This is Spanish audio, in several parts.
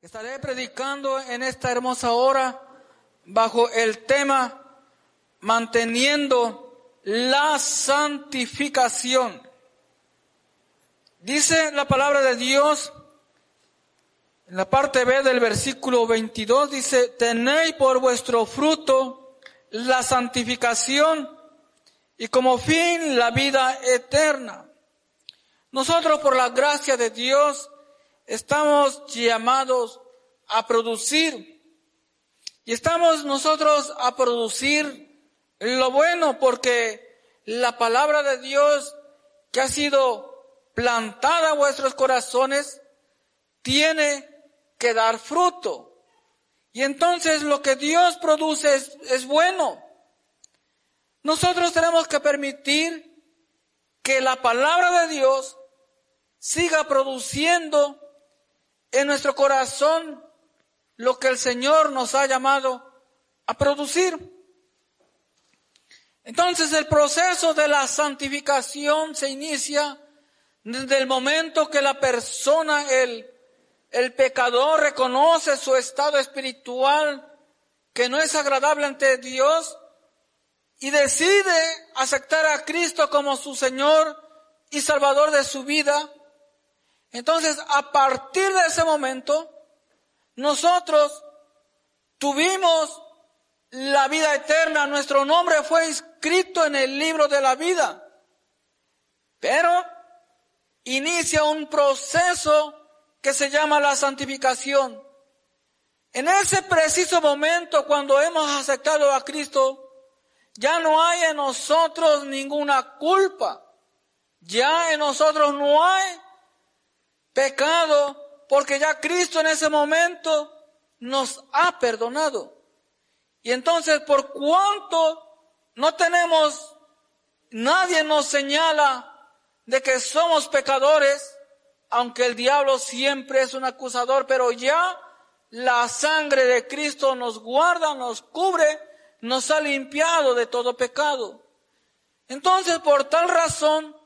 Estaré predicando en esta hermosa hora bajo el tema manteniendo la santificación. Dice la palabra de Dios en la parte B del versículo 22, dice, tenéis por vuestro fruto la santificación y como fin la vida eterna. Nosotros por la gracia de Dios estamos llamados a producir. Y estamos nosotros a producir lo bueno porque la palabra de Dios que ha sido plantada en vuestros corazones tiene que dar fruto. Y entonces lo que Dios produce es, es bueno. Nosotros tenemos que permitir que la palabra de Dios siga produciendo en nuestro corazón lo que el Señor nos ha llamado a producir. Entonces el proceso de la santificación se inicia desde el momento que la persona, el, el pecador, reconoce su estado espiritual que no es agradable ante Dios y decide aceptar a Cristo como su Señor y Salvador de su vida entonces, a partir de ese momento, nosotros tuvimos la vida eterna, nuestro nombre fue inscrito en el libro de la vida. Pero inicia un proceso que se llama la santificación. En ese preciso momento, cuando hemos aceptado a Cristo, ya no hay en nosotros ninguna culpa. Ya en nosotros no hay pecado porque ya Cristo en ese momento nos ha perdonado. Y entonces, por cuanto no tenemos, nadie nos señala de que somos pecadores, aunque el diablo siempre es un acusador, pero ya la sangre de Cristo nos guarda, nos cubre, nos ha limpiado de todo pecado. Entonces, por tal razón,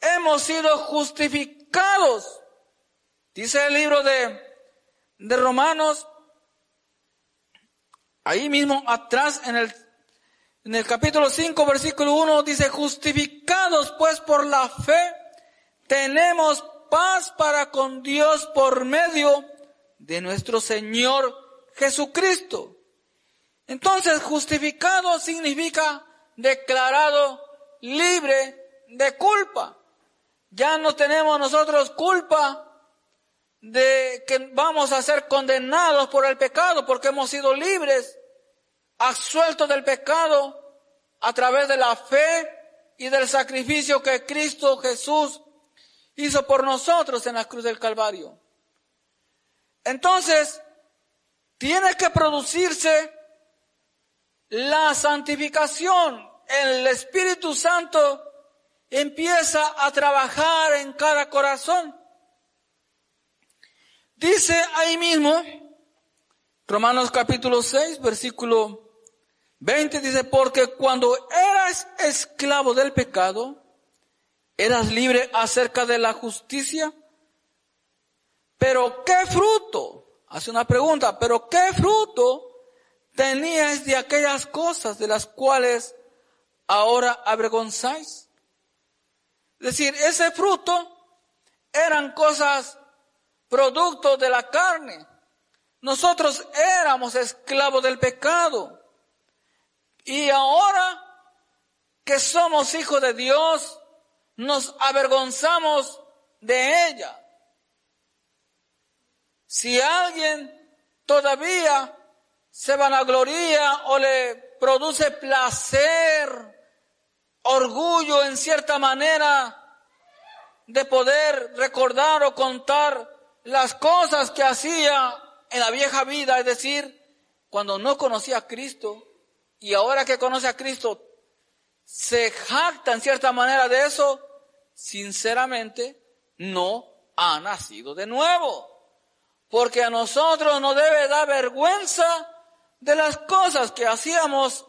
hemos sido justificados Dice el libro de, de Romanos, ahí mismo atrás en el, en el capítulo 5, versículo 1, dice, justificados pues por la fe, tenemos paz para con Dios por medio de nuestro Señor Jesucristo. Entonces, justificado significa declarado libre de culpa. Ya no tenemos nosotros culpa de que vamos a ser condenados por el pecado porque hemos sido libres, absueltos del pecado a través de la fe y del sacrificio que Cristo Jesús hizo por nosotros en la cruz del Calvario. Entonces, tiene que producirse la santificación. El Espíritu Santo empieza a trabajar en cada corazón. Dice ahí mismo, Romanos capítulo 6, versículo 20, dice, porque cuando eras esclavo del pecado, eras libre acerca de la justicia. Pero ¿qué fruto? Hace una pregunta, pero ¿qué fruto tenías de aquellas cosas de las cuales ahora avergonzáis? Es decir, ese fruto eran cosas producto de la carne. Nosotros éramos esclavos del pecado. Y ahora que somos hijos de Dios, nos avergonzamos de ella. Si alguien todavía se vanagloria o le produce placer, orgullo en cierta manera de poder recordar o contar las cosas que hacía en la vieja vida, es decir, cuando no conocía a Cristo y ahora que conoce a Cristo, se jacta en cierta manera de eso, sinceramente no ha nacido de nuevo. Porque a nosotros nos debe dar vergüenza de las cosas que hacíamos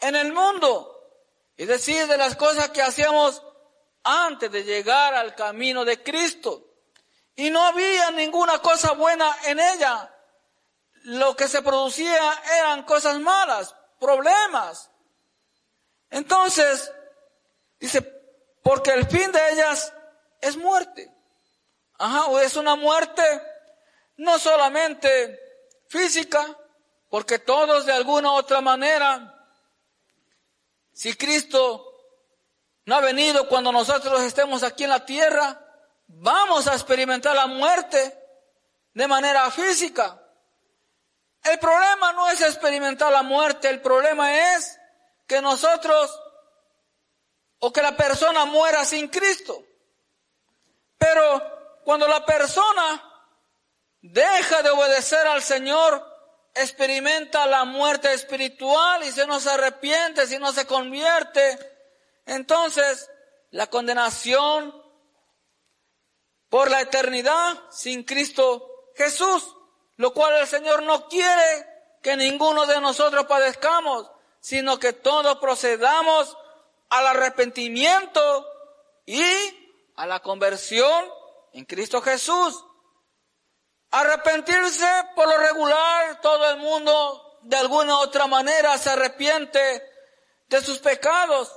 en el mundo. Es decir, de las cosas que hacíamos antes de llegar al camino de Cristo. Y no había ninguna cosa buena en ella. Lo que se producía eran cosas malas, problemas. Entonces, dice, porque el fin de ellas es muerte. Ajá, o es una muerte no solamente física, porque todos de alguna u otra manera, si Cristo no ha venido cuando nosotros estemos aquí en la tierra, vamos a experimentar la muerte de manera física. El problema no es experimentar la muerte, el problema es que nosotros o que la persona muera sin Cristo. Pero cuando la persona deja de obedecer al Señor, experimenta la muerte espiritual y si no se arrepiente, si no se convierte, entonces la condenación por la eternidad sin Cristo Jesús, lo cual el Señor no quiere que ninguno de nosotros padezcamos, sino que todos procedamos al arrepentimiento y a la conversión en Cristo Jesús. Arrepentirse por lo regular, todo el mundo de alguna u otra manera se arrepiente de sus pecados,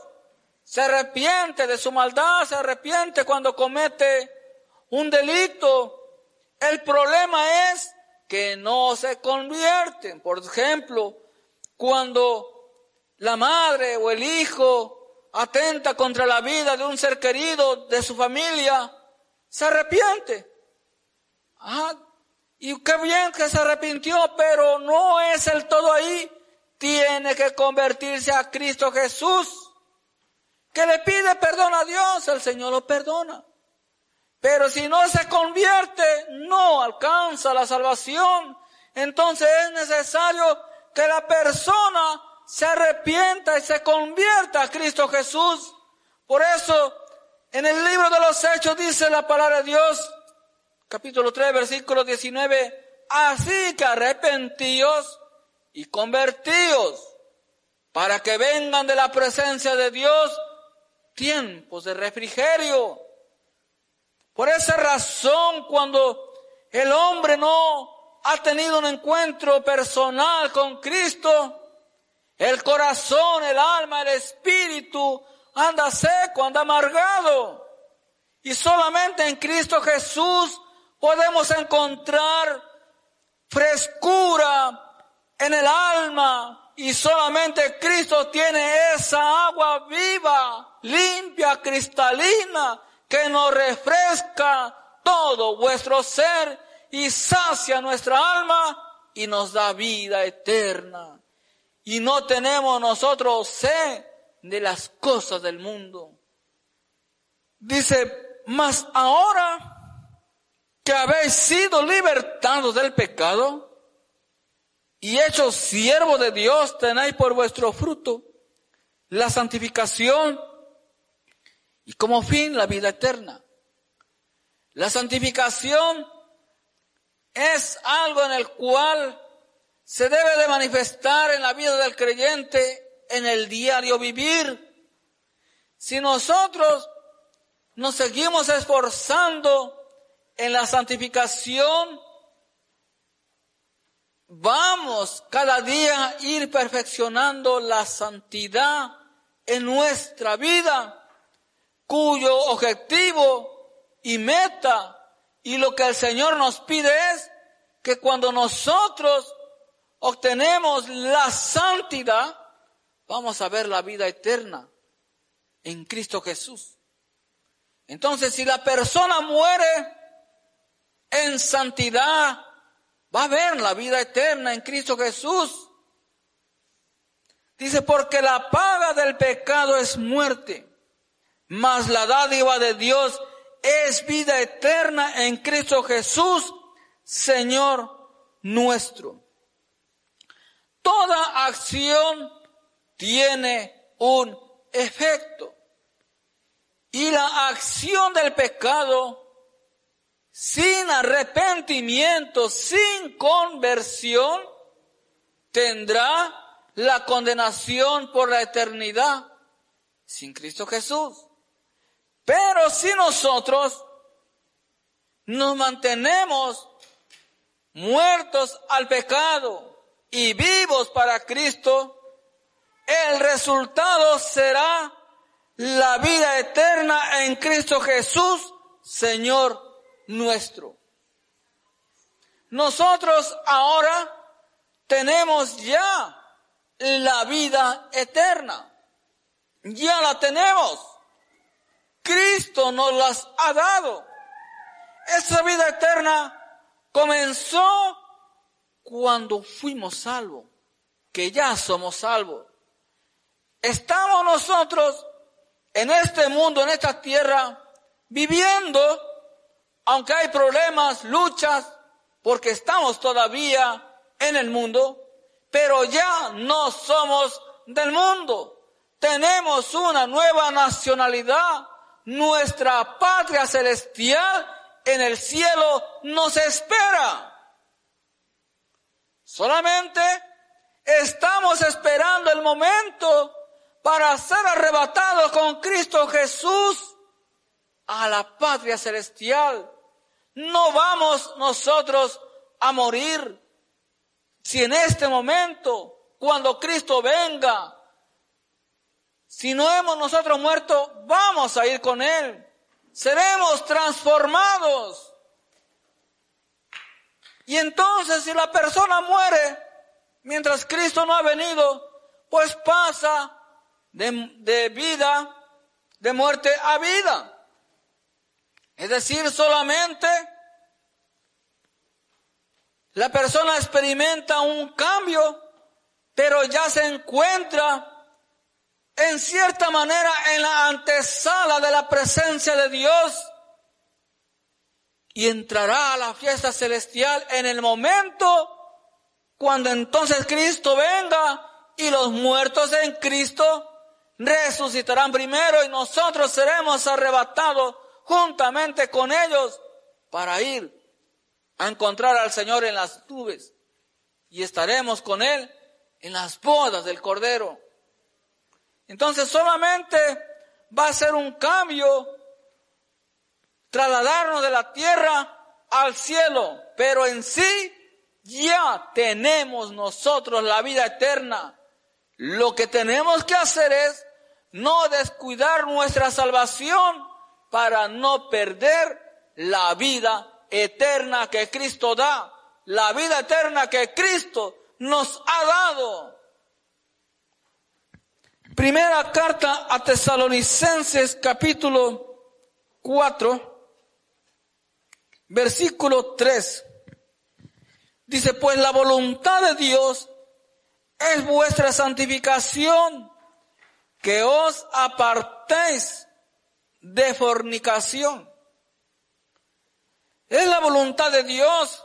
se arrepiente de su maldad, se arrepiente cuando comete un delito. El problema es que no se convierten. Por ejemplo, cuando la madre o el hijo atenta contra la vida de un ser querido de su familia, se arrepiente. Ah, y qué bien que se arrepintió, pero no es el todo ahí. Tiene que convertirse a Cristo Jesús. Que le pide perdón a Dios, el Señor lo perdona. Pero si no se convierte, no alcanza la salvación. Entonces es necesario que la persona se arrepienta y se convierta a Cristo Jesús. Por eso, en el libro de los Hechos dice la palabra de Dios, capítulo 3, versículo 19, así que arrepentíos y convertíos para que vengan de la presencia de Dios tiempos de refrigerio. Por esa razón, cuando el hombre no ha tenido un encuentro personal con Cristo, el corazón, el alma, el espíritu anda seco, anda amargado. Y solamente en Cristo Jesús podemos encontrar frescura en el alma y solamente Cristo tiene esa agua viva, limpia, cristalina, que nos refresca todo vuestro ser y sacia nuestra alma y nos da vida eterna. Y no tenemos nosotros sed de las cosas del mundo. Dice, mas ahora que habéis sido libertados del pecado y hechos siervos de Dios, tenéis por vuestro fruto la santificación y como fin la vida eterna. La santificación es algo en el cual se debe de manifestar en la vida del creyente en el diario vivir. Si nosotros nos seguimos esforzando en la santificación vamos cada día a ir perfeccionando la santidad en nuestra vida, cuyo objetivo y meta y lo que el Señor nos pide es que cuando nosotros obtenemos la santidad, vamos a ver la vida eterna en Cristo Jesús. Entonces, si la persona muere en santidad, va a ver la vida eterna en Cristo Jesús. Dice, porque la paga del pecado es muerte, mas la dádiva de Dios es vida eterna en Cristo Jesús, Señor nuestro. Toda acción tiene un efecto. Y la acción del pecado sin arrepentimiento, sin conversión, tendrá la condenación por la eternidad sin Cristo Jesús. Pero si nosotros nos mantenemos muertos al pecado y vivos para Cristo, el resultado será la vida eterna en Cristo Jesús, Señor nuestro. Nosotros ahora tenemos ya la vida eterna. Ya la tenemos. Cristo nos las ha dado. Esa vida eterna comenzó cuando fuimos salvos, que ya somos salvos. Estamos nosotros en este mundo, en esta tierra, viviendo, aunque hay problemas, luchas, porque estamos todavía en el mundo, pero ya no somos del mundo. Tenemos una nueva nacionalidad. Nuestra patria celestial en el cielo nos espera. Solamente estamos esperando el momento para ser arrebatados con Cristo Jesús a la patria celestial. No vamos nosotros a morir si en este momento, cuando Cristo venga, si no hemos nosotros muerto, vamos a ir con Él. Seremos transformados. Y entonces si la persona muere mientras Cristo no ha venido, pues pasa de, de vida, de muerte a vida. Es decir, solamente la persona experimenta un cambio, pero ya se encuentra en cierta manera en la antesala de la presencia de Dios y entrará a la fiesta celestial en el momento cuando entonces Cristo venga y los muertos en Cristo resucitarán primero y nosotros seremos arrebatados juntamente con ellos para ir a encontrar al Señor en las nubes y estaremos con Él en las bodas del Cordero. Entonces solamente va a ser un cambio, trasladarnos de la tierra al cielo, pero en sí ya tenemos nosotros la vida eterna. Lo que tenemos que hacer es no descuidar nuestra salvación para no perder la vida eterna que Cristo da, la vida eterna que Cristo nos ha dado. Primera carta a Tesalonicenses capítulo 4, versículo 3. Dice, pues la voluntad de Dios es vuestra santificación, que os apartéis de fornicación. Es la voluntad de Dios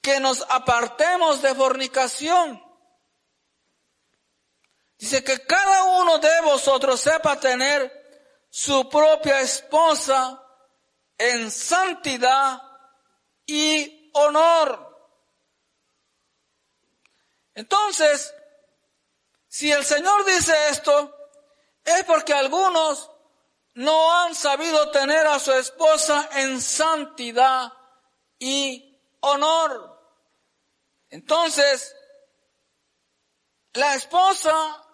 que nos apartemos de fornicación. Dice que cada uno de vosotros sepa tener su propia esposa en santidad y honor. Entonces, si el Señor dice esto, es porque algunos no han sabido tener a su esposa en santidad y honor. Entonces, la esposa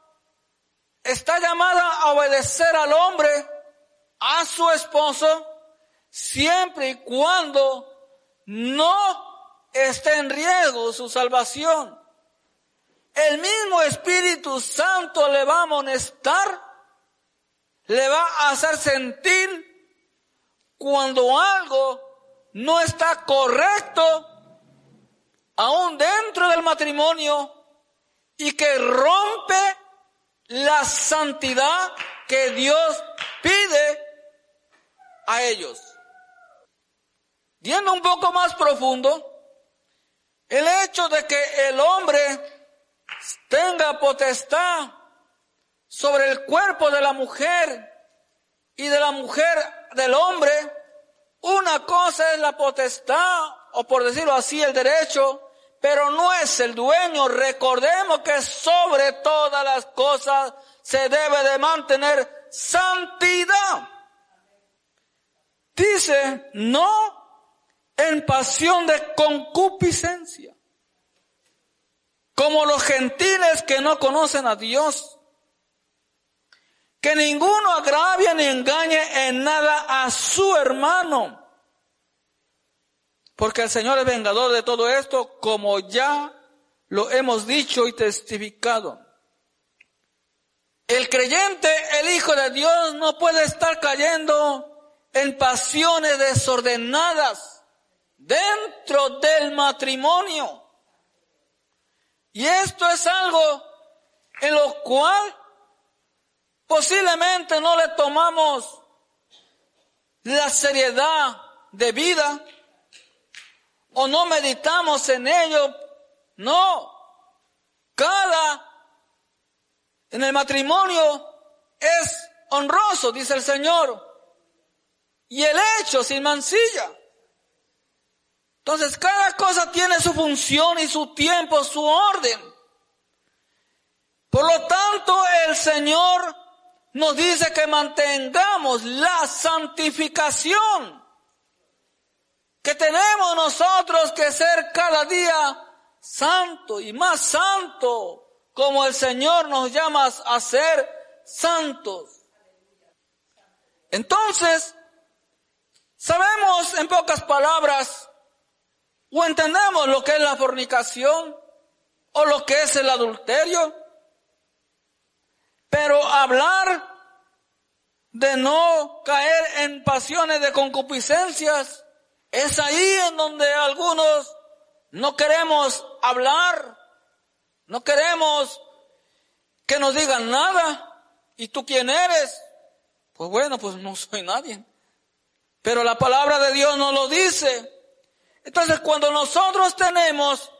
está llamada a obedecer al hombre, a su esposo, siempre y cuando no esté en riesgo su salvación. El mismo Espíritu Santo le va a amonestar le va a hacer sentir cuando algo no está correcto, aún dentro del matrimonio, y que rompe la santidad que Dios pide a ellos. Yendo un poco más profundo, el hecho de que el hombre tenga potestad sobre el cuerpo de la mujer y de la mujer del hombre, una cosa es la potestad, o por decirlo así, el derecho, pero no es el dueño. Recordemos que sobre todas las cosas se debe de mantener santidad. Dice, no en pasión de concupiscencia, como los gentiles que no conocen a Dios. Que ninguno agravie ni engañe en nada a su hermano. Porque el Señor es vengador de todo esto, como ya lo hemos dicho y testificado. El creyente, el Hijo de Dios, no puede estar cayendo en pasiones desordenadas dentro del matrimonio. Y esto es algo en lo cual posiblemente no le tomamos la seriedad de vida o no meditamos en ello. No. Cada en el matrimonio es honroso, dice el Señor. Y el hecho sin mancilla. Entonces cada cosa tiene su función y su tiempo, su orden. Por lo tanto, el Señor nos dice que mantengamos la santificación. Que tenemos nosotros que ser cada día santo y más santo como el Señor nos llama a ser santos. Entonces, sabemos en pocas palabras o entendemos lo que es la fornicación o lo que es el adulterio, pero hablar de no caer en pasiones de concupiscencias es ahí en donde algunos no queremos hablar no queremos que nos digan nada. ¿Y tú quién eres? Pues bueno, pues no soy nadie. Pero la palabra de Dios nos lo dice. Entonces cuando nosotros tenemos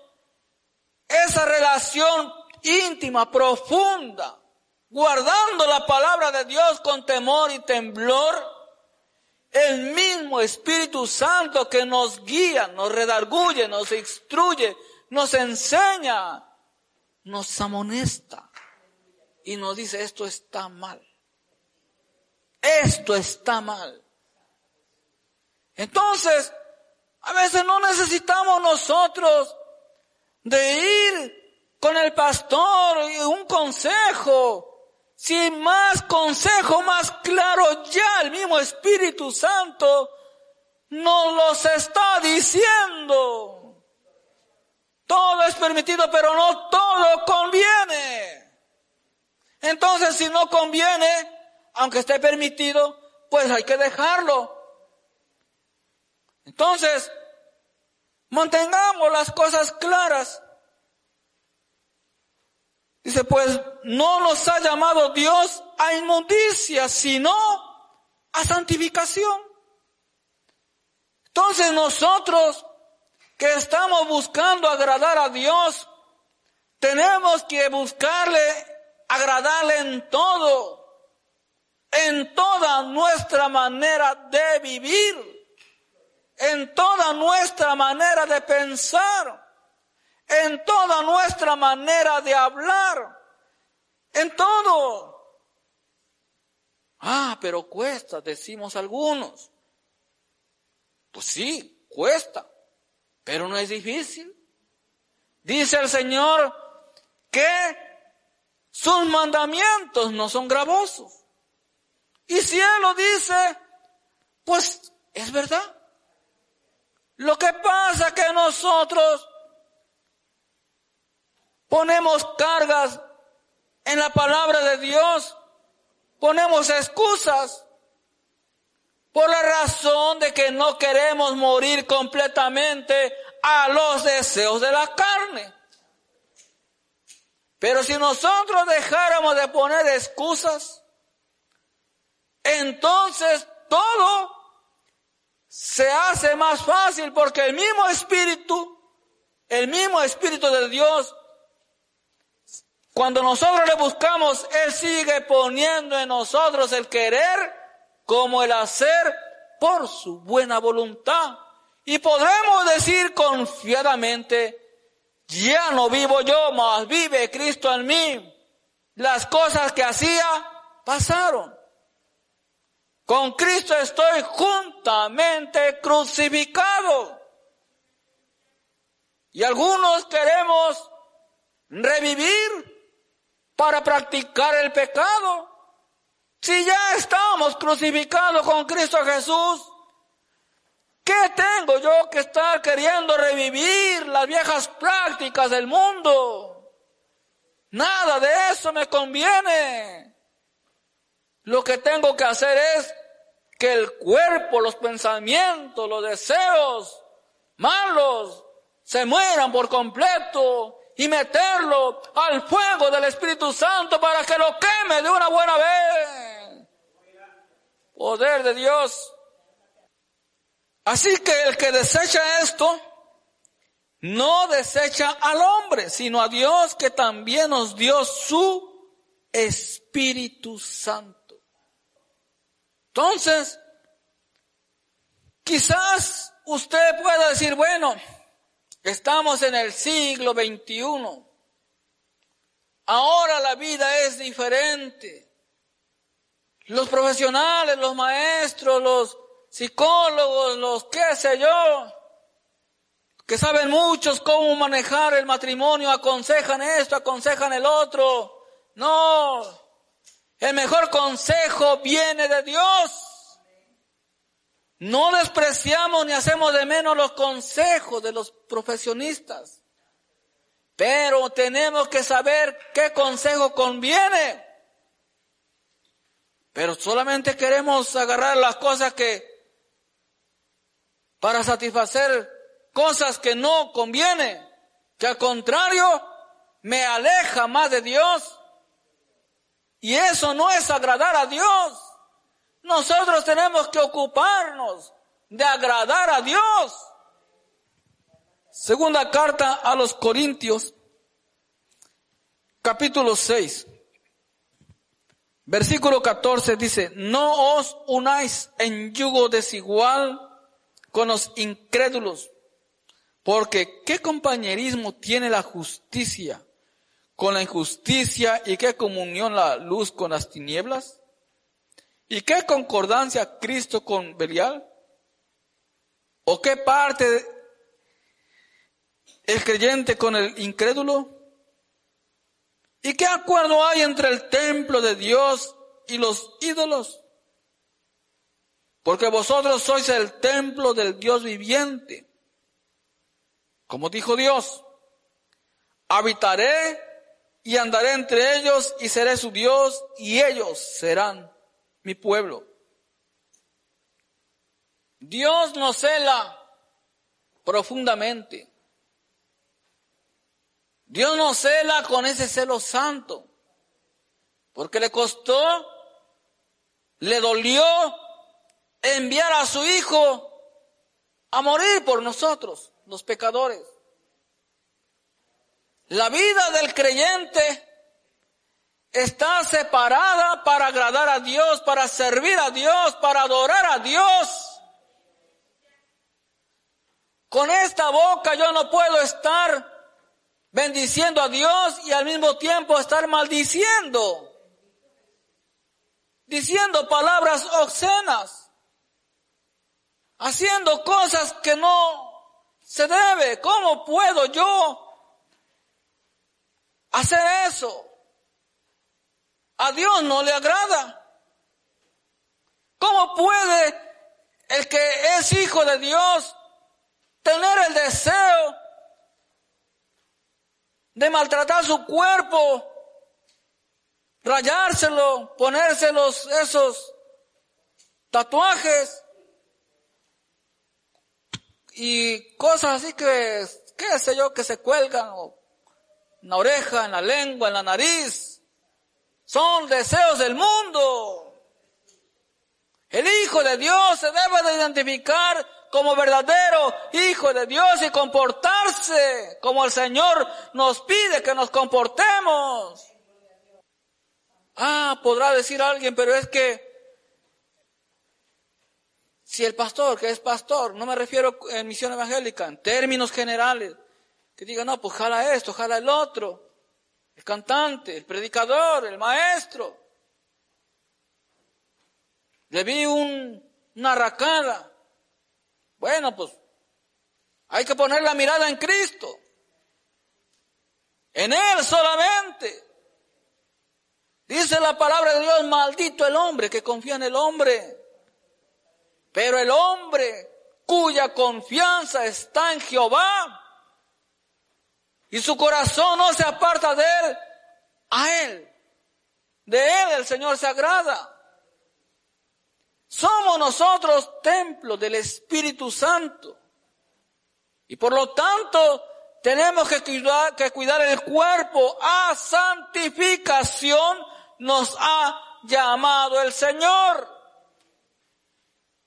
esa relación íntima, profunda, guardando la palabra de Dios con temor y temblor, el mismo Espíritu Santo que nos guía, nos redarguye, nos instruye, nos enseña, nos amonesta y nos dice esto está mal. Esto está mal. Entonces, a veces no necesitamos nosotros de ir con el pastor y un consejo. Sin más consejo, más claro, ya el mismo Espíritu Santo nos los está diciendo. Todo es permitido, pero no todo conviene. Entonces, si no conviene, aunque esté permitido, pues hay que dejarlo. Entonces, mantengamos las cosas claras. Dice, pues no nos ha llamado Dios a inmundicia, sino a santificación. Entonces nosotros que estamos buscando agradar a Dios, tenemos que buscarle agradarle en todo, en toda nuestra manera de vivir, en toda nuestra manera de pensar, en toda nuestra manera de hablar, en todo. Ah, pero cuesta, decimos algunos. Pues sí, cuesta. Pero no es difícil. Dice el Señor que sus mandamientos no son gravosos. Y si Él lo dice, pues es verdad. Lo que pasa es que nosotros ponemos cargas en la palabra de Dios, ponemos excusas por la razón de que no queremos morir completamente a los deseos de la carne. Pero si nosotros dejáramos de poner excusas, entonces todo se hace más fácil porque el mismo espíritu, el mismo espíritu de Dios, cuando nosotros le buscamos, Él sigue poniendo en nosotros el querer como el hacer por su buena voluntad. Y podremos decir confiadamente, ya no vivo yo, mas vive Cristo en mí. Las cosas que hacía pasaron. Con Cristo estoy juntamente crucificado. Y algunos queremos revivir para practicar el pecado. Si ya estamos crucificados con Cristo Jesús, ¿qué tengo yo que estar queriendo revivir las viejas prácticas del mundo? Nada de eso me conviene. Lo que tengo que hacer es que el cuerpo, los pensamientos, los deseos malos se mueran por completo y meterlo al fuego del Espíritu Santo para que lo queme de una buena vez. Poder de Dios. Así que el que desecha esto, no desecha al hombre, sino a Dios que también nos dio su Espíritu Santo. Entonces, quizás usted pueda decir, bueno, Estamos en el siglo XXI. Ahora la vida es diferente. Los profesionales, los maestros, los psicólogos, los qué sé yo, que saben muchos cómo manejar el matrimonio, aconsejan esto, aconsejan el otro. No, el mejor consejo viene de Dios. No despreciamos ni hacemos de menos los consejos de los profesionistas, pero tenemos que saber qué consejo conviene. Pero solamente queremos agarrar las cosas que, para satisfacer cosas que no conviene, que al contrario me aleja más de Dios. Y eso no es agradar a Dios. Nosotros tenemos que ocuparnos de agradar a Dios. Segunda carta a los Corintios, capítulo 6, versículo 14 dice, no os unáis en yugo desigual con los incrédulos, porque ¿qué compañerismo tiene la justicia con la injusticia y qué comunión la luz con las tinieblas? ¿Y qué concordancia Cristo con Belial? ¿O qué parte el creyente con el incrédulo? ¿Y qué acuerdo hay entre el templo de Dios y los ídolos? Porque vosotros sois el templo del Dios viviente. Como dijo Dios, habitaré y andaré entre ellos y seré su Dios y ellos serán mi pueblo. Dios nos cela profundamente. Dios nos cela con ese celo santo, porque le costó, le dolió enviar a su Hijo a morir por nosotros, los pecadores. La vida del creyente está separada para agradar a Dios, para servir a Dios, para adorar a Dios. Con esta boca yo no puedo estar bendiciendo a Dios y al mismo tiempo estar maldiciendo, diciendo palabras obscenas, haciendo cosas que no se debe. ¿Cómo puedo yo hacer eso? A Dios no le agrada. ¿Cómo puede el que es hijo de Dios tener el deseo de maltratar su cuerpo, rayárselo, ponérselos esos tatuajes y cosas así que, qué sé yo, que se cuelgan en la oreja, en la lengua, en la nariz. Son deseos del mundo. El Hijo de Dios se debe de identificar como verdadero Hijo de Dios y comportarse como el Señor nos pide que nos comportemos. Ah, podrá decir alguien, pero es que si el pastor, que es pastor, no me refiero en misión evangélica, en términos generales, que diga, no, pues jala esto, jala el otro el cantante, el predicador, el maestro. le vi una racada. Bueno, pues hay que poner la mirada en Cristo. En Él solamente. Dice la palabra de Dios, maldito el hombre que confía en el hombre. Pero el hombre cuya confianza está en Jehová y su corazón no se aparta de él, a él, de él el Señor se agrada. Somos nosotros templo del Espíritu Santo. Y por lo tanto, tenemos que cuidar, que cuidar el cuerpo a santificación nos ha llamado el Señor.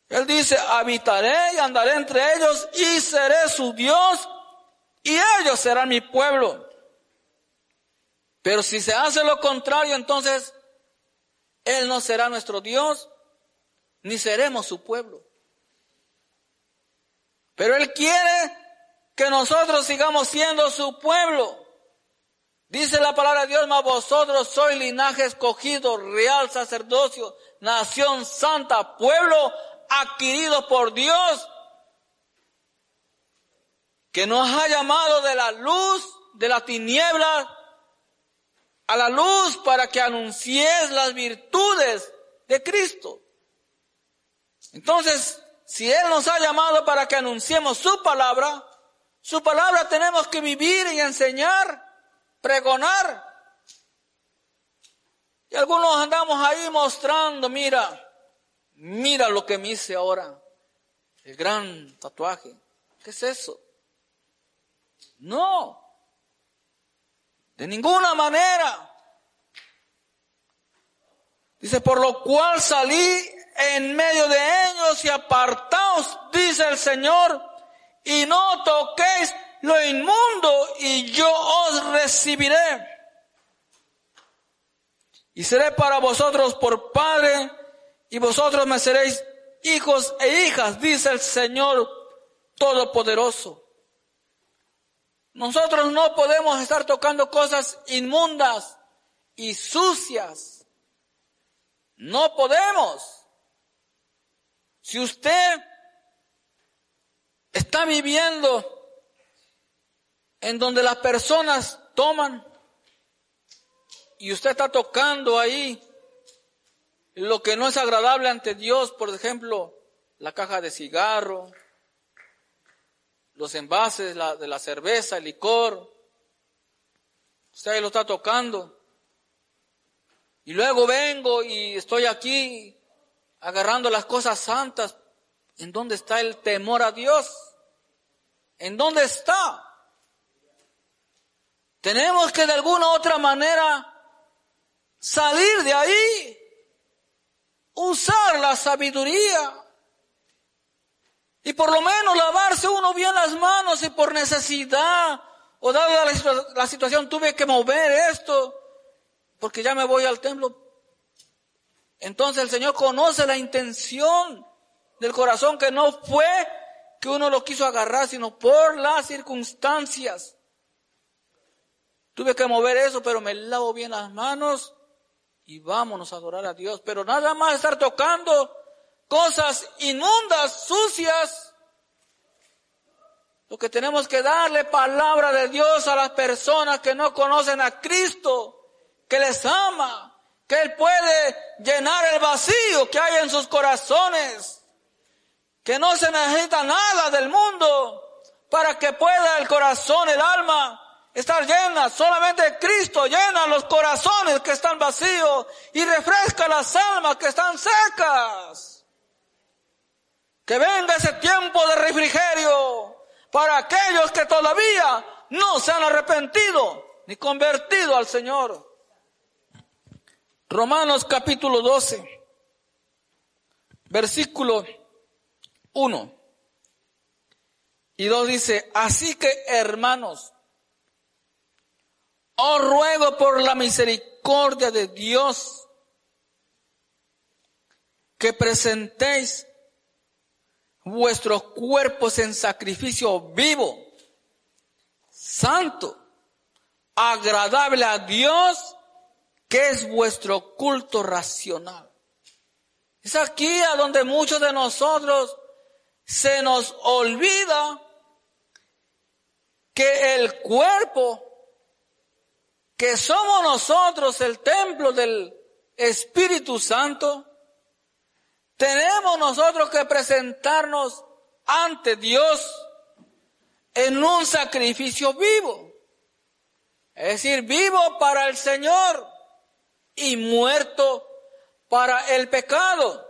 Él dice, habitaré y andaré entre ellos y seré su Dios y ellos serán mi pueblo. Pero si se hace lo contrario, entonces Él no será nuestro Dios, ni seremos su pueblo. Pero Él quiere que nosotros sigamos siendo su pueblo. Dice la palabra de Dios, mas vosotros sois linaje escogido, real sacerdocio, nación santa, pueblo adquirido por Dios, que nos ha llamado de la luz, de la tiniebla, a la luz para que anuncies las virtudes de Cristo. Entonces, si Él nos ha llamado para que anunciemos su palabra, su palabra tenemos que vivir y enseñar, pregonar. Y algunos andamos ahí mostrando, mira, mira lo que me hice ahora, el gran tatuaje. ¿Qué es eso? No, de ninguna manera. Dice, por lo cual salí en medio de ellos y apartaos, dice el Señor, y no toquéis lo inmundo y yo os recibiré. Y seré para vosotros por Padre y vosotros me seréis hijos e hijas, dice el Señor Todopoderoso. Nosotros no podemos estar tocando cosas inmundas y sucias. No podemos. Si usted está viviendo en donde las personas toman y usted está tocando ahí lo que no es agradable ante Dios, por ejemplo, la caja de cigarro, los envases la, de la cerveza, el licor, usted lo está tocando. Y luego vengo y estoy aquí agarrando las cosas santas. ¿En dónde está el temor a Dios? ¿En dónde está? Tenemos que de alguna u otra manera salir de ahí usar la sabiduría y por lo menos lavarse uno bien las manos y por necesidad o dada la, la situación tuve que mover esto porque ya me voy al templo. Entonces el Señor conoce la intención del corazón que no fue que uno lo quiso agarrar, sino por las circunstancias. Tuve que mover eso, pero me lavo bien las manos y vámonos a adorar a Dios. Pero nada más estar tocando cosas inmundas, sucias. Lo que tenemos que darle palabra de Dios a las personas que no conocen a Cristo, que les ama, que Él puede llenar el vacío que hay en sus corazones, que no se necesita nada del mundo para que pueda el corazón, el alma, estar llena. Solamente Cristo llena los corazones que están vacíos y refresca las almas que están secas. Que venga ese tiempo de refrigerio para aquellos que todavía no se han arrepentido ni convertido al Señor. Romanos capítulo 12, versículo 1 y 2 dice, así que hermanos, os ruego por la misericordia de Dios que presentéis vuestros cuerpos en sacrificio vivo, santo, agradable a Dios, que es vuestro culto racional. Es aquí a donde muchos de nosotros se nos olvida que el cuerpo, que somos nosotros el templo del Espíritu Santo, tenemos nosotros que presentarnos ante Dios en un sacrificio vivo. Es decir, vivo para el Señor y muerto para el pecado.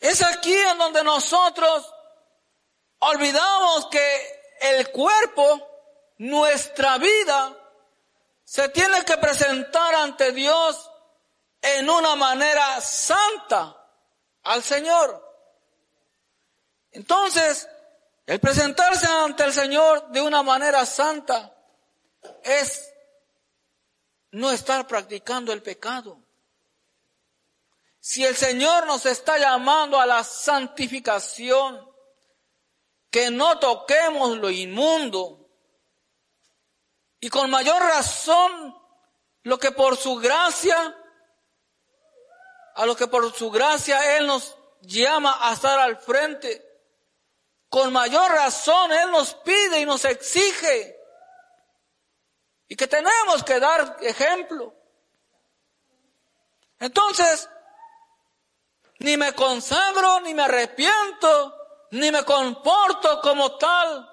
Es aquí en donde nosotros olvidamos que el cuerpo, nuestra vida, se tiene que presentar ante Dios en una manera santa al Señor. Entonces, el presentarse ante el Señor de una manera santa es no estar practicando el pecado. Si el Señor nos está llamando a la santificación, que no toquemos lo inmundo, y con mayor razón lo que por su gracia, a lo que por su gracia Él nos llama a estar al frente, con mayor razón Él nos pide y nos exige y que tenemos que dar ejemplo. Entonces, ni me consagro, ni me arrepiento, ni me comporto como tal,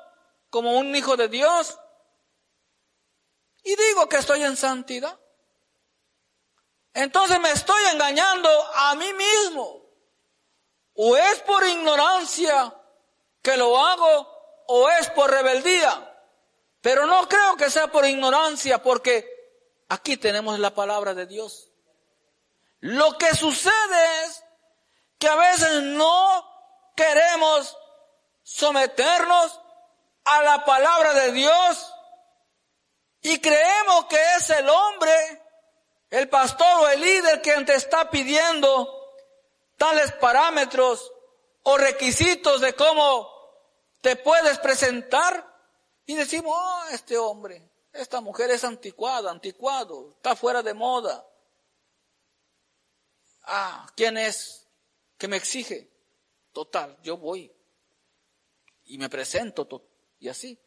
como un hijo de Dios. Y digo que estoy en santidad. Entonces me estoy engañando a mí mismo. O es por ignorancia que lo hago, o es por rebeldía. Pero no creo que sea por ignorancia, porque aquí tenemos la palabra de Dios. Lo que sucede es que a veces no queremos someternos a la palabra de Dios y creemos que es el hombre, el pastor o el líder quien te está pidiendo tales parámetros o requisitos de cómo te puedes presentar. Y decimos, oh, este hombre, esta mujer es anticuada, anticuado, está fuera de moda. Ah, ¿quién es que me exige? Total, yo voy y me presento y así.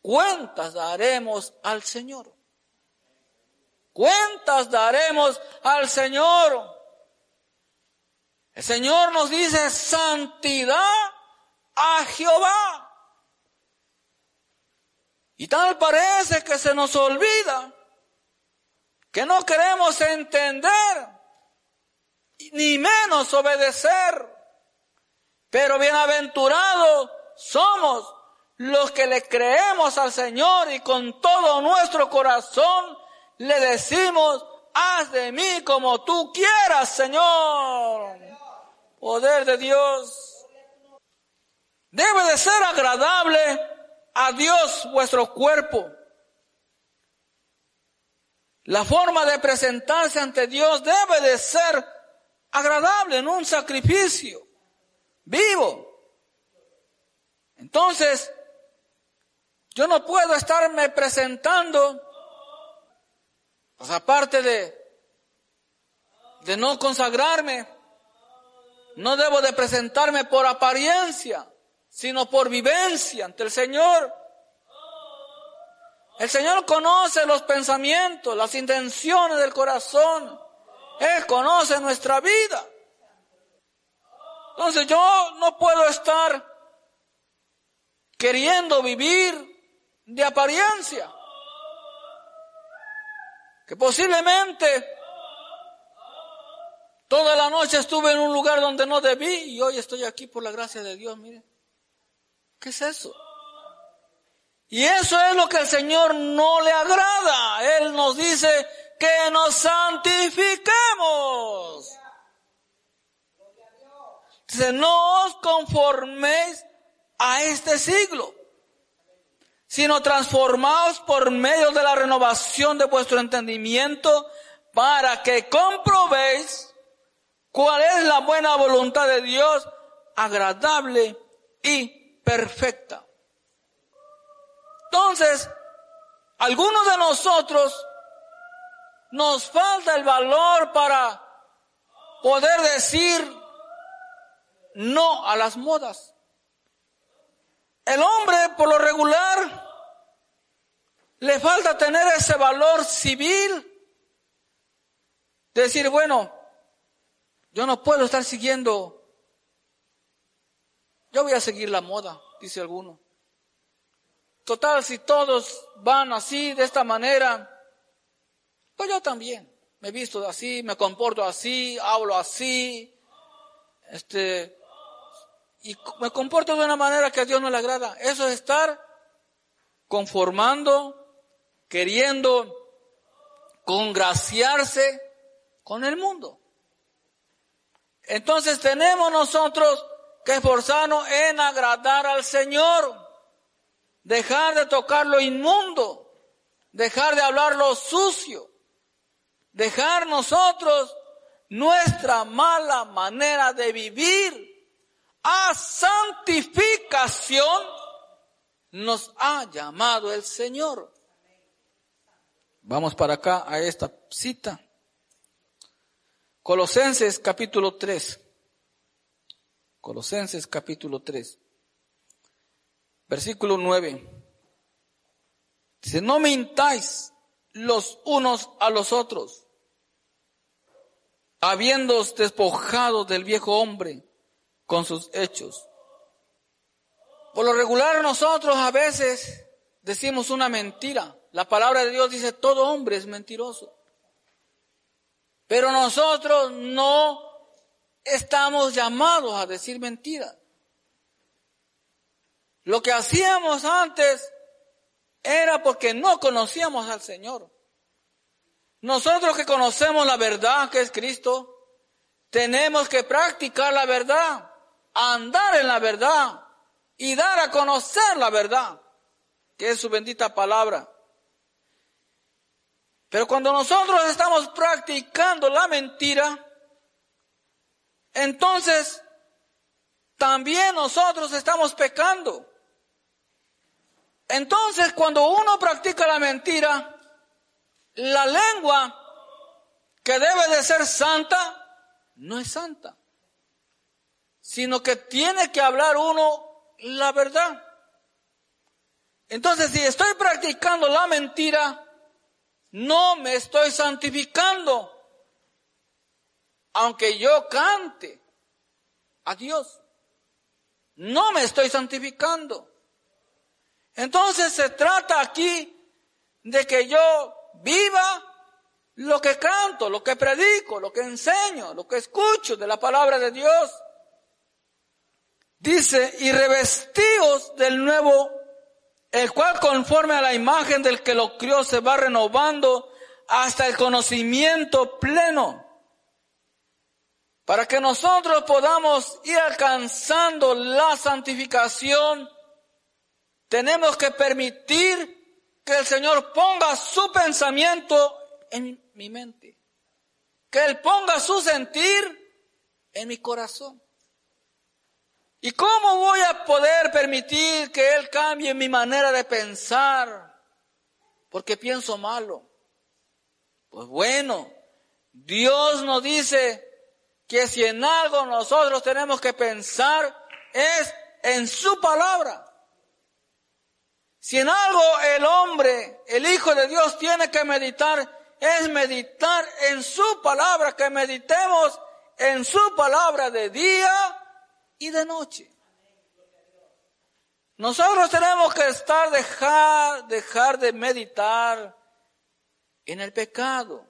Cuentas daremos al Señor. Cuentas daremos al Señor. El Señor nos dice santidad a Jehová. Y tal parece que se nos olvida que no queremos entender ni menos obedecer. Pero bienaventurados somos los que le creemos al Señor y con todo nuestro corazón le decimos, haz de mí como tú quieras, Señor. Poder de Dios. Debe de ser agradable a Dios vuestro cuerpo. La forma de presentarse ante Dios debe de ser agradable en un sacrificio vivo. Entonces, yo no puedo estarme presentando, pues aparte de, de no consagrarme, no debo de presentarme por apariencia sino por vivencia ante el Señor. El Señor conoce los pensamientos, las intenciones del corazón. Él conoce nuestra vida. Entonces yo no puedo estar queriendo vivir de apariencia. Que posiblemente toda la noche estuve en un lugar donde no debí y hoy estoy aquí por la gracia de Dios, mire. ¿Qué es eso? Y eso es lo que el Señor no le agrada. Él nos dice que nos santifiquemos. Dice, no os conforméis a este siglo, sino transformaos por medio de la renovación de vuestro entendimiento para que comprobéis cuál es la buena voluntad de Dios, agradable y perfecta. Entonces, algunos de nosotros nos falta el valor para poder decir no a las modas. El hombre, por lo regular, le falta tener ese valor civil. Decir, bueno, yo no puedo estar siguiendo, yo voy a seguir la moda, dice alguno. Total, si todos van así, de esta manera, pues yo también. Me visto así, me comporto así, hablo así, este, y me comporto de una manera que a Dios no le agrada. Eso es estar conformando, queriendo congraciarse con el mundo. Entonces tenemos nosotros que esforzarnos en agradar al Señor, dejar de tocar lo inmundo, dejar de hablar lo sucio, dejar nosotros nuestra mala manera de vivir a santificación nos ha llamado el Señor. Vamos para acá a esta cita. Colosenses capítulo 3. Colosenses capítulo 3. Versículo 9. Dice, no mintáis los unos a los otros, habiéndoos despojado del viejo hombre con sus hechos. Por lo regular nosotros a veces decimos una mentira. La palabra de Dios dice, todo hombre es mentiroso. Pero nosotros no estamos llamados a decir mentiras. Lo que hacíamos antes era porque no conocíamos al Señor. Nosotros que conocemos la verdad que es Cristo, tenemos que practicar la verdad andar en la verdad y dar a conocer la verdad, que es su bendita palabra. Pero cuando nosotros estamos practicando la mentira, entonces también nosotros estamos pecando. Entonces cuando uno practica la mentira, la lengua que debe de ser santa, no es santa sino que tiene que hablar uno la verdad. Entonces, si estoy practicando la mentira, no me estoy santificando, aunque yo cante a Dios. No me estoy santificando. Entonces se trata aquí de que yo viva lo que canto, lo que predico, lo que enseño, lo que escucho de la palabra de Dios. Dice, y revestíos del nuevo, el cual conforme a la imagen del que lo crió se va renovando hasta el conocimiento pleno. Para que nosotros podamos ir alcanzando la santificación, tenemos que permitir que el Señor ponga su pensamiento en mi mente. Que Él ponga su sentir en mi corazón. ¿Y cómo voy a poder permitir que Él cambie mi manera de pensar? Porque pienso malo. Pues bueno, Dios nos dice que si en algo nosotros tenemos que pensar es en su palabra. Si en algo el hombre, el Hijo de Dios tiene que meditar, es meditar en su palabra, que meditemos en su palabra de día y de noche. Nosotros tenemos que estar, dejar, dejar de meditar en el pecado.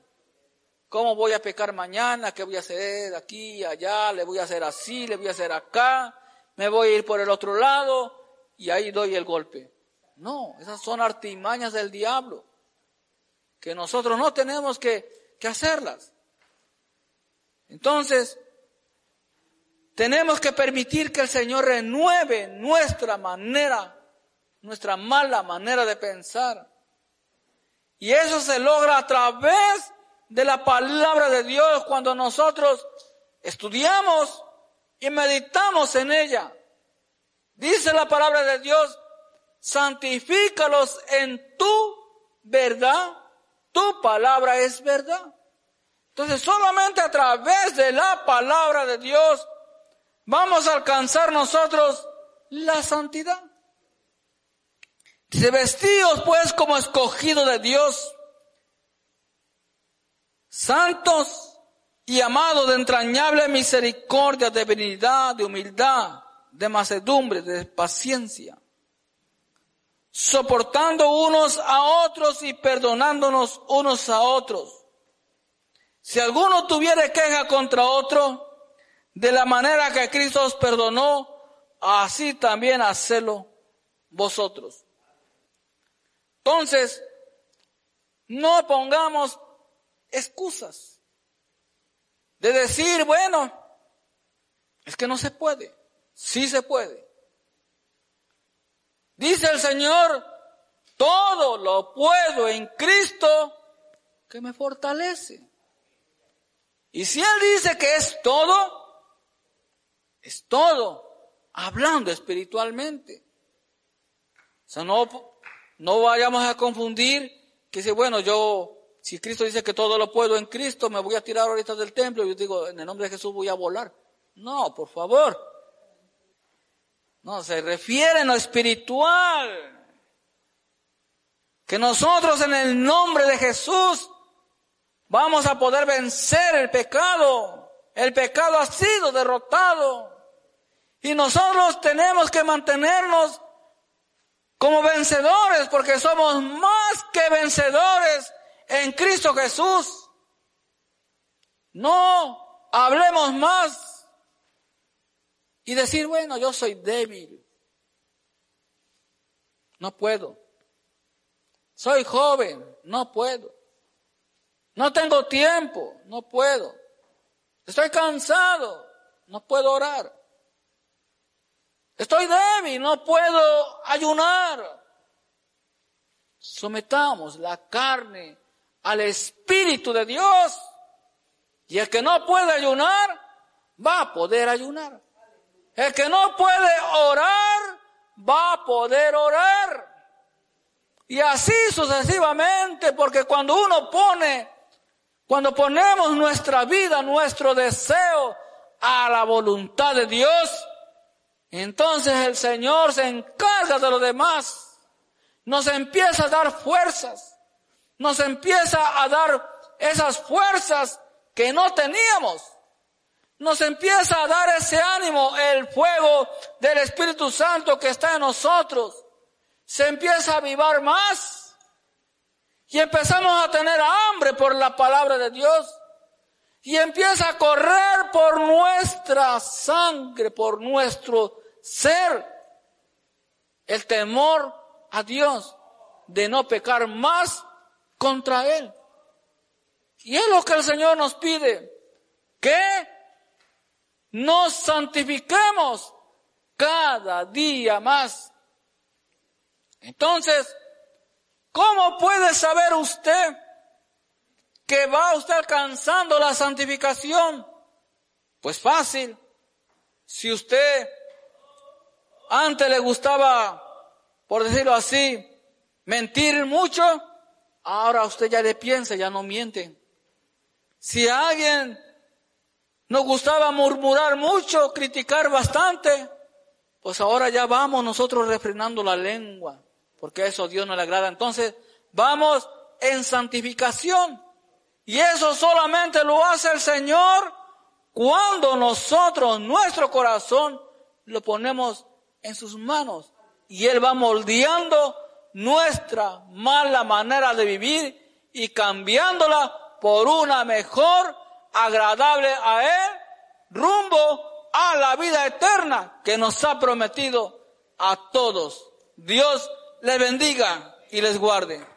¿Cómo voy a pecar mañana? ¿Qué voy a hacer aquí, allá? ¿Le voy a hacer así? ¿Le voy a hacer acá? ¿Me voy a ir por el otro lado? Y ahí doy el golpe. No, esas son artimañas del diablo. Que nosotros no tenemos que, que hacerlas. Entonces, tenemos que permitir que el Señor renueve nuestra manera, nuestra mala manera de pensar. Y eso se logra a través de la palabra de Dios cuando nosotros estudiamos y meditamos en ella. Dice la palabra de Dios, santifícalos en tu verdad, tu palabra es verdad. Entonces solamente a través de la palabra de Dios vamos a alcanzar nosotros la santidad. Dice, vestidos pues como escogido de Dios, santos y amados de entrañable misericordia, de benignidad, de humildad, de macedumbre, de paciencia, soportando unos a otros y perdonándonos unos a otros. Si alguno tuviera queja contra otro, de la manera que Cristo os perdonó, así también hacelo vosotros. Entonces, no pongamos excusas de decir, bueno, es que no se puede. Sí se puede. Dice el Señor, todo lo puedo en Cristo que me fortalece. Y si Él dice que es todo, es todo, hablando espiritualmente. O sea, no, no vayamos a confundir que si, bueno, yo, si Cristo dice que todo lo puedo en Cristo, me voy a tirar ahorita del templo y yo digo, en el nombre de Jesús voy a volar. No, por favor. No, se refiere a lo espiritual. Que nosotros en el nombre de Jesús vamos a poder vencer el pecado. El pecado ha sido derrotado. Y nosotros tenemos que mantenernos como vencedores porque somos más que vencedores en Cristo Jesús. No hablemos más y decir, bueno, yo soy débil. No puedo. Soy joven, no puedo. No tengo tiempo, no puedo. Estoy cansado, no puedo orar. Estoy débil, no puedo ayunar. Sometamos la carne al Espíritu de Dios. Y el que no puede ayunar, va a poder ayunar. El que no puede orar, va a poder orar. Y así sucesivamente, porque cuando uno pone, cuando ponemos nuestra vida, nuestro deseo a la voluntad de Dios, entonces el Señor se encarga de lo demás. Nos empieza a dar fuerzas. Nos empieza a dar esas fuerzas que no teníamos nos empieza a dar ese ánimo, el fuego del Espíritu Santo que está en nosotros, se empieza a avivar más y empezamos a tener hambre por la palabra de Dios y empieza a correr por nuestra sangre, por nuestro ser, el temor a Dios de no pecar más contra Él. Y es lo que el Señor nos pide, que nos santifiquemos cada día más. Entonces, ¿cómo puede saber usted que va usted alcanzando la santificación? Pues fácil. Si usted antes le gustaba, por decirlo así, mentir mucho, ahora usted ya le piensa, ya no miente. Si alguien nos gustaba murmurar mucho, criticar bastante. Pues ahora ya vamos nosotros refrenando la lengua, porque eso a Dios no le agrada. Entonces, vamos en santificación. Y eso solamente lo hace el Señor cuando nosotros, nuestro corazón, lo ponemos en sus manos. Y Él va moldeando nuestra mala manera de vivir y cambiándola por una mejor agradable a Él rumbo a la vida eterna que nos ha prometido a todos. Dios les bendiga y les guarde.